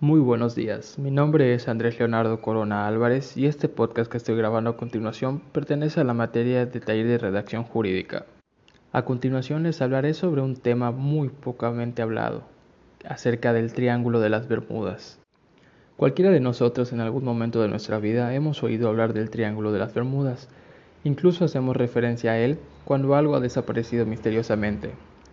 Muy buenos días, mi nombre es Andrés Leonardo Corona Álvarez y este podcast que estoy grabando a continuación pertenece a la materia de taller de redacción jurídica. A continuación les hablaré sobre un tema muy pocamente hablado, acerca del Triángulo de las Bermudas. Cualquiera de nosotros en algún momento de nuestra vida hemos oído hablar del Triángulo de las Bermudas, incluso hacemos referencia a él cuando algo ha desaparecido misteriosamente.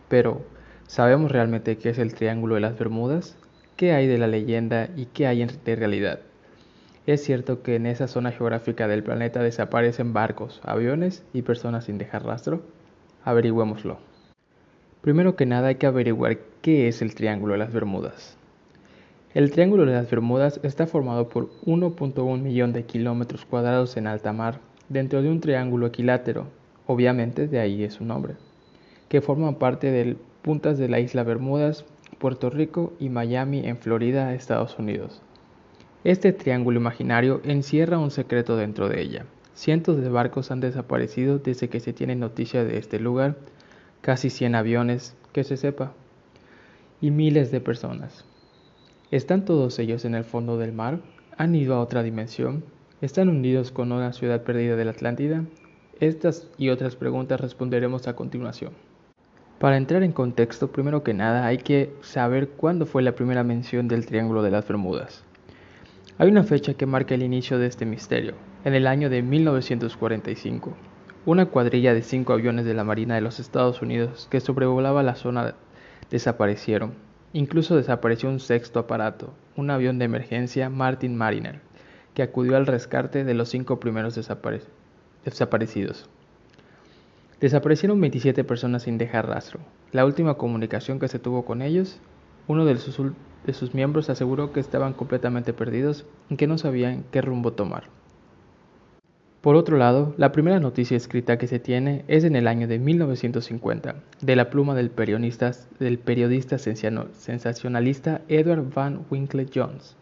Pero, ¿sabemos realmente qué es el Triángulo de las Bermudas? ¿Qué hay de la leyenda y qué hay de realidad? Es cierto que en esa zona geográfica del planeta desaparecen barcos, aviones y personas sin dejar rastro. Averigüémoslo. Primero que nada hay que averiguar qué es el Triángulo de las Bermudas. El Triángulo de las Bermudas está formado por 1.1 millón de kilómetros cuadrados en alta mar dentro de un triángulo equilátero, obviamente de ahí es su nombre, que forman parte de puntas de la isla Bermudas, Puerto Rico y Miami en Florida, Estados Unidos. Este triángulo imaginario encierra un secreto dentro de ella, Cientos de barcos han desaparecido desde que se tiene noticia de este lugar, casi 100 aviones, que se sepa, y miles de personas. ¿Están todos ellos en el fondo del mar? ¿Han ido a otra dimensión? ¿Están hundidos con una ciudad perdida de la Atlántida? Estas y otras preguntas responderemos a continuación. Para entrar en contexto, primero que nada hay que saber cuándo fue la primera mención del Triángulo de las Bermudas. Hay una fecha que marca el inicio de este misterio, en el año de 1945, una cuadrilla de cinco aviones de la Marina de los Estados Unidos que sobrevolaba la zona desaparecieron. Incluso desapareció un sexto aparato, un avión de emergencia Martin Mariner, que acudió al rescate de los cinco primeros desaparecidos. Desaparecieron 27 personas sin dejar rastro. La última comunicación que se tuvo con ellos, uno de sus, miembros aseguró que estaban completamente perdidos y que no sabían qué rumbo tomar. Por otro lado, la primera noticia escrita que se tiene es en el año de 1950, de la pluma del periodista sensacionalista Edward Van Winkle Jones,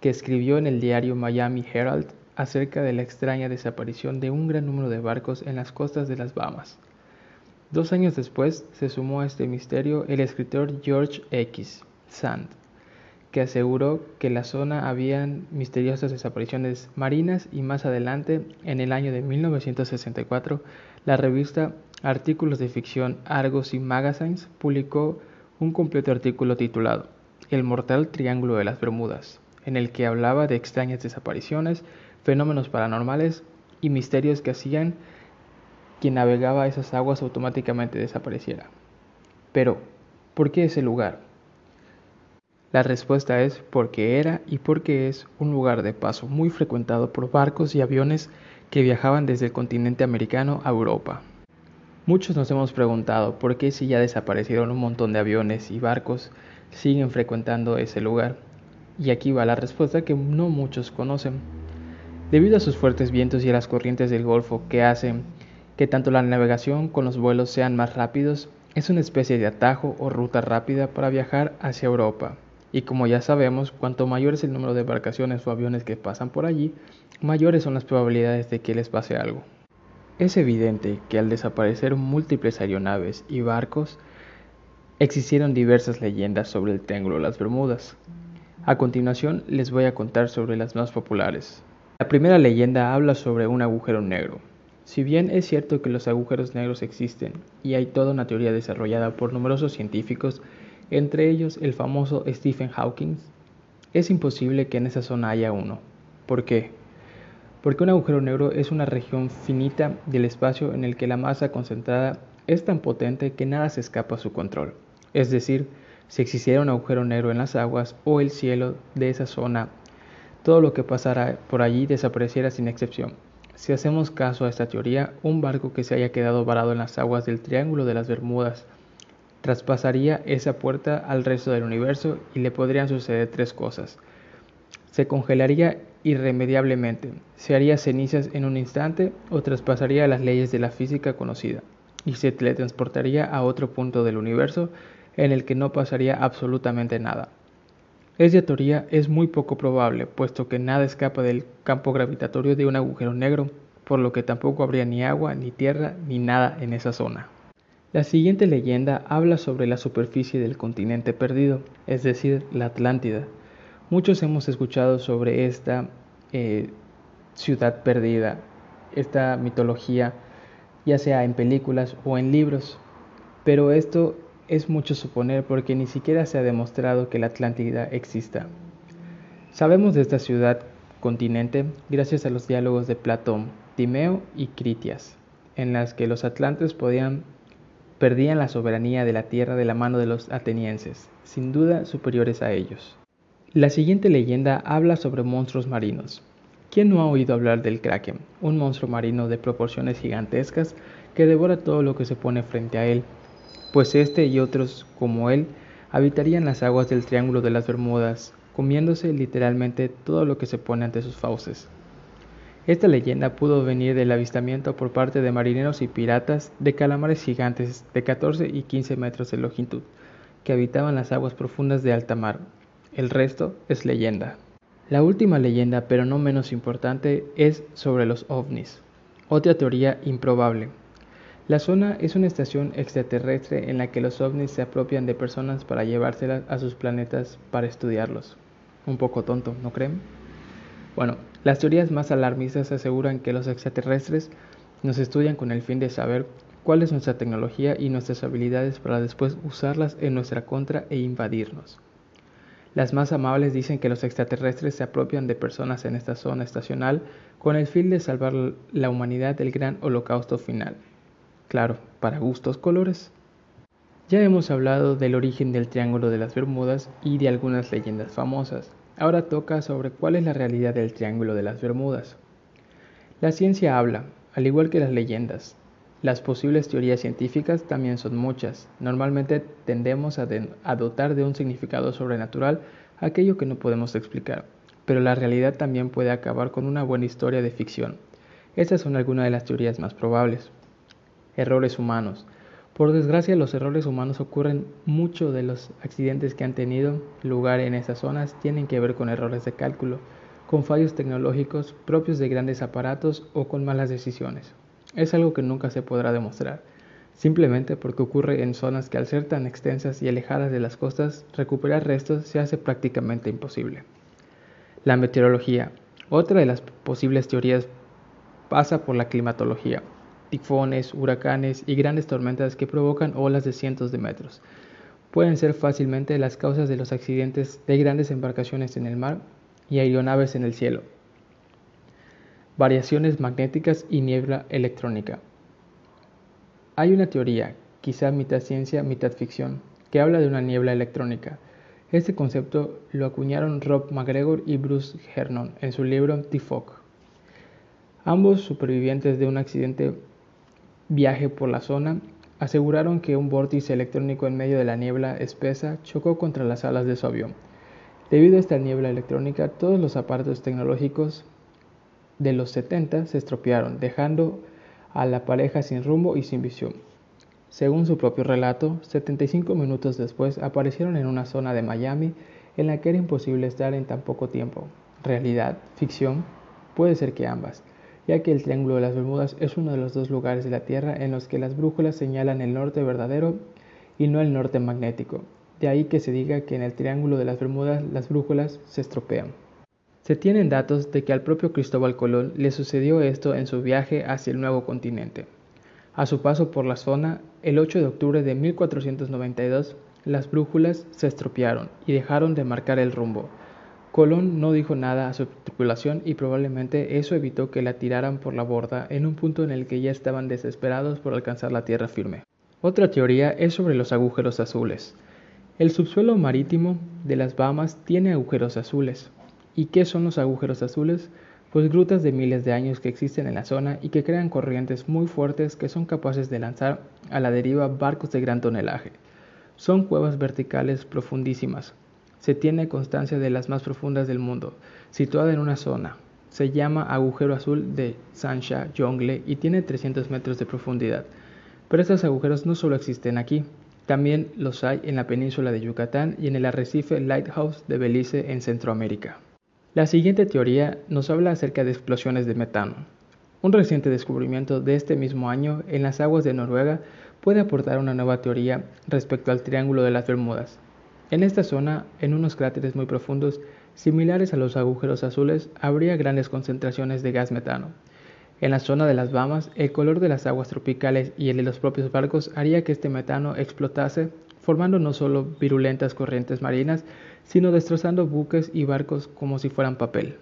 que escribió en el diario Miami Herald acerca de la extraña desaparición de un gran número de barcos en las costas de las Bahamas. Dos años después se sumó a este misterio el escritor George X. Sand, que aseguró que en la zona habían misteriosas desapariciones marinas y más adelante, en el año de 1964, la revista Artículos de Ficción Argos y Magazines publicó un completo artículo titulado El mortal triángulo de las Bermudas, en el que hablaba de extrañas desapariciones, fenómenos paranormales y misterios que hacían quien navegaba esas aguas automáticamente desapareciera. Pero, ¿por qué ese lugar? La respuesta es porque era y porque es un lugar de paso muy frecuentado por barcos y aviones que viajaban desde el continente americano a Europa. Muchos nos hemos preguntado por qué si ya desaparecieron un montón de aviones y barcos siguen frecuentando ese lugar. Y aquí va la respuesta que no muchos conocen. Debido a sus fuertes vientos y a las corrientes del Golfo que hacen que tanto la navegación con los vuelos sean más rápidos, es una especie de atajo o ruta rápida para viajar hacia Europa. Y como ya sabemos, cuanto mayor es el número de embarcaciones o aviones que pasan por allí, mayores son las probabilidades de que les pase algo. Es evidente que al desaparecer múltiples aeronaves y barcos, existieron diversas leyendas sobre el Triángulo de las Bermudas. A continuación les voy a contar sobre las más populares. La primera leyenda habla sobre un agujero negro. Si bien es cierto que los agujeros negros existen y hay toda una teoría desarrollada por numerosos científicos entre ellos el famoso Stephen Hawking, es imposible que en esa zona haya uno. ¿Por qué? Porque un agujero negro es una región finita del espacio en el que la masa concentrada es tan potente que nada se escapa a su control. Es decir, si existiera un agujero negro en las aguas o el cielo de esa zona, todo lo que pasara por allí desapareciera sin excepción. Si hacemos caso a esta teoría, un barco que se haya quedado varado en las aguas del Triángulo de las Bermudas traspasaría esa puerta al resto del universo y le podrían suceder tres cosas. Se congelaría irremediablemente, se haría cenizas en un instante o traspasaría las leyes de la física conocida y se teletransportaría a otro punto del universo en el que no pasaría absolutamente nada. Esta teoría es muy poco probable, puesto que nada escapa del campo gravitatorio de un agujero negro, por lo que tampoco habría ni agua, ni tierra, ni nada en esa zona. La siguiente leyenda habla sobre la superficie del continente perdido, es decir, la Atlántida, Muchos hemos escuchado sobre esta eh, ciudad perdida, esta mitología, ya sea en películas o en libros, pero esto es mucho suponer porque ni siquiera se ha demostrado que la Atlántida exista. Sabemos de esta ciudad continente gracias a los diálogos de Platón, Timeo y Critias, en las que los atlantes podían, perdían la soberanía de la tierra de la mano de los atenienses, sin duda superiores a ellos. La siguiente leyenda habla sobre monstruos marinos. ¿Quién no ha oído hablar del kraken, un monstruo marino de proporciones gigantescas que devora todo lo que se pone frente a él? Pues este y otros como él habitarían las aguas del Triángulo de las Bermudas, comiéndose literalmente todo lo que se pone ante sus fauces. Esta leyenda pudo venir del avistamiento por parte de marineros y piratas de calamares gigantes de 14 y 15 metros de longitud, que habitaban las aguas profundas de alta mar. El resto es leyenda. La última leyenda, pero no menos importante, es sobre los ovnis, otra teoría improbable. La zona es una estación extraterrestre en la que los ovnis se apropian de personas para llevárselas a sus planetas para estudiarlos. Un poco tonto, ¿no creen? Bueno, las teorías más alarmistas aseguran que los extraterrestres nos estudian con el fin de saber cuál es nuestra tecnología y nuestras habilidades para después usarlas en nuestra contra e invadirnos. Las más amables dicen que los extraterrestres se apropian de personas en esta zona estacional con el fin de salvar la humanidad del gran holocausto final. Claro, para gustos colores. Ya hemos hablado del origen del Triángulo de las Bermudas y de algunas leyendas famosas. Ahora toca sobre cuál es la realidad del Triángulo de las Bermudas. La ciencia habla, al igual que las leyendas. Las posibles teorías científicas también son muchas. Normalmente tendemos a, dotar de un significado sobrenatural aquello que no podemos explicar, pero la realidad también puede acabar con una buena historia de ficción. Estas son algunas de las teorías más probables. Errores humanos. Por desgracia, los errores humanos ocurren. Muchos de los accidentes que han tenido lugar en esas zonas tienen que ver con errores de cálculo, con fallos tecnológicos propios de grandes aparatos o con malas decisiones. Es algo que nunca se podrá demostrar, simplemente porque ocurre en zonas que al ser tan extensas y alejadas de las costas, recuperar restos se hace prácticamente imposible. La meteorología. Otra de las posibles teorías pasa por la climatología tifones, huracanes y grandes tormentas que provocan olas de cientos de metros. Pueden ser fácilmente las causas de los accidentes de grandes embarcaciones en el mar y aeronaves en el cielo. Variaciones magnéticas y niebla electrónica. Hay una teoría, quizá mitad ciencia, mitad ficción, que habla de una niebla electrónica. Este concepto lo acuñaron Rob McGregor y Bruce Hernon en su libro The Fog. Ambos supervivientes de un accidente viaje por la zona, aseguraron que un vórtice electrónico en medio de la niebla espesa chocó contra las alas de su. Debido a esta niebla electrónica, todos los aparatos tecnológicos de los 70 se estropearon, dejando a la pareja sin rumbo y sin visión. Según su propio relato, 75 minutos después aparecieron en una zona de Miami en la que era imposible estar en tan poco tiempo. ¿Realidad? ¿Ficción? Puede ser que ambas ya que el Triángulo de las Bermudas es uno de los dos lugares de la Tierra en los que las brújulas señalan el norte verdadero y no el norte magnético. De ahí que se diga que en el Triángulo de las Bermudas las brújulas se estropean. Se tienen datos de que al propio Cristóbal Colón le sucedió esto en su viaje hacia el nuevo continente. A su paso por la zona, el 8 de octubre de 1492, las brújulas se estropearon y dejaron de marcar el rumbo, Colón no dijo nada a su tripulación y probablemente eso evitó que la tiraran por la borda en un punto en el que ya estaban desesperados por alcanzar la tierra firme. Otra teoría es sobre los agujeros azules. El subsuelo marítimo de las Bahamas tiene agujeros azules. ¿Y qué son los agujeros azules? Pues grutas de miles de años que existen en la zona y que crean corrientes muy fuertes que son capaces de lanzar a la deriva barcos de gran tonelaje. Son cuevas verticales profundísimas, se tiene constancia de las más profundas del mundo, situada en una zona. Se llama agujero azul de Sancha Jongle y tiene 300 metros de profundidad. Pero estos agujeros no solo existen aquí, también los hay en la península de Yucatán y en el arrecife Lighthouse de Belice en Centroamérica. La siguiente teoría nos habla acerca de explosiones de metano. Un reciente descubrimiento de este mismo año en las aguas de Noruega puede aportar una nueva teoría respecto al Triángulo de las Bermudas. En esta zona, en unos cráteres muy profundos, similares a los agujeros azules, habría grandes concentraciones de gas metano. En la zona de las Bahamas, el color de las aguas tropicales y el de los propios barcos haría que este metano explotase, formando no solo virulentas corrientes marinas, sino destrozando buques y barcos como si fueran papel.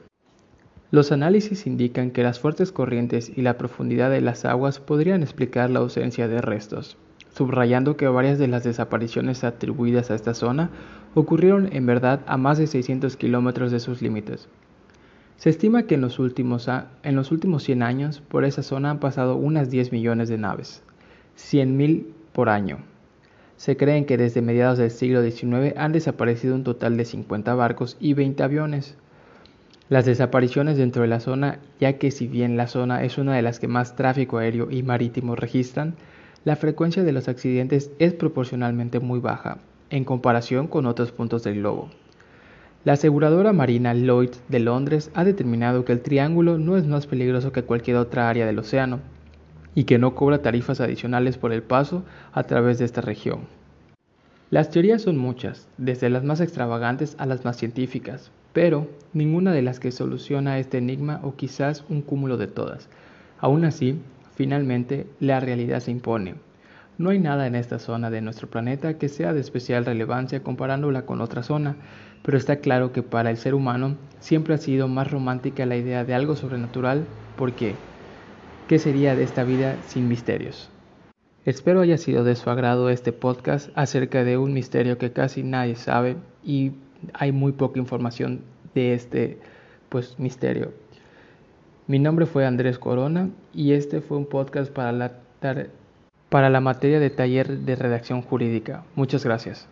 Los análisis indican que las fuertes corrientes y la profundidad de las aguas podrían explicar la ausencia de restos subrayando que varias de las desapariciones atribuidas a esta zona ocurrieron en verdad a más de 600 kilómetros de sus límites. Se estima que en los, últimos, en los últimos 100 años por esa zona han pasado unas 10 millones de naves, 100.000 por año. Se creen que desde mediados del siglo XIX han desaparecido un total de 50 barcos y 20 aviones. Las desapariciones dentro de la zona, ya que si bien la zona es una de las que más tráfico aéreo y marítimo registran, la frecuencia de los accidentes es proporcionalmente muy baja en comparación con otros puntos del globo. La aseguradora marina Lloyd de Londres ha determinado que el Triángulo no es más peligroso que cualquier otra área del océano y que no cobra tarifas adicionales por el paso a través de esta región. Las teorías son muchas, desde las más extravagantes a las más científicas, pero ninguna de las que soluciona este enigma o quizás un cúmulo de todas. Aún así, Finalmente, la realidad se impone. No hay nada en esta zona de nuestro planeta que sea de especial relevancia comparándola con otra zona, pero está claro que para el ser humano siempre ha sido más romántica la idea de algo sobrenatural, porque ¿qué sería de esta vida sin misterios? Espero haya sido de su agrado este podcast acerca de un misterio que casi nadie sabe y hay muy poca información de este pues misterio. Mi nombre fue Andrés Corona y este fue un podcast para la, para la materia de taller de redacción jurídica. Muchas gracias.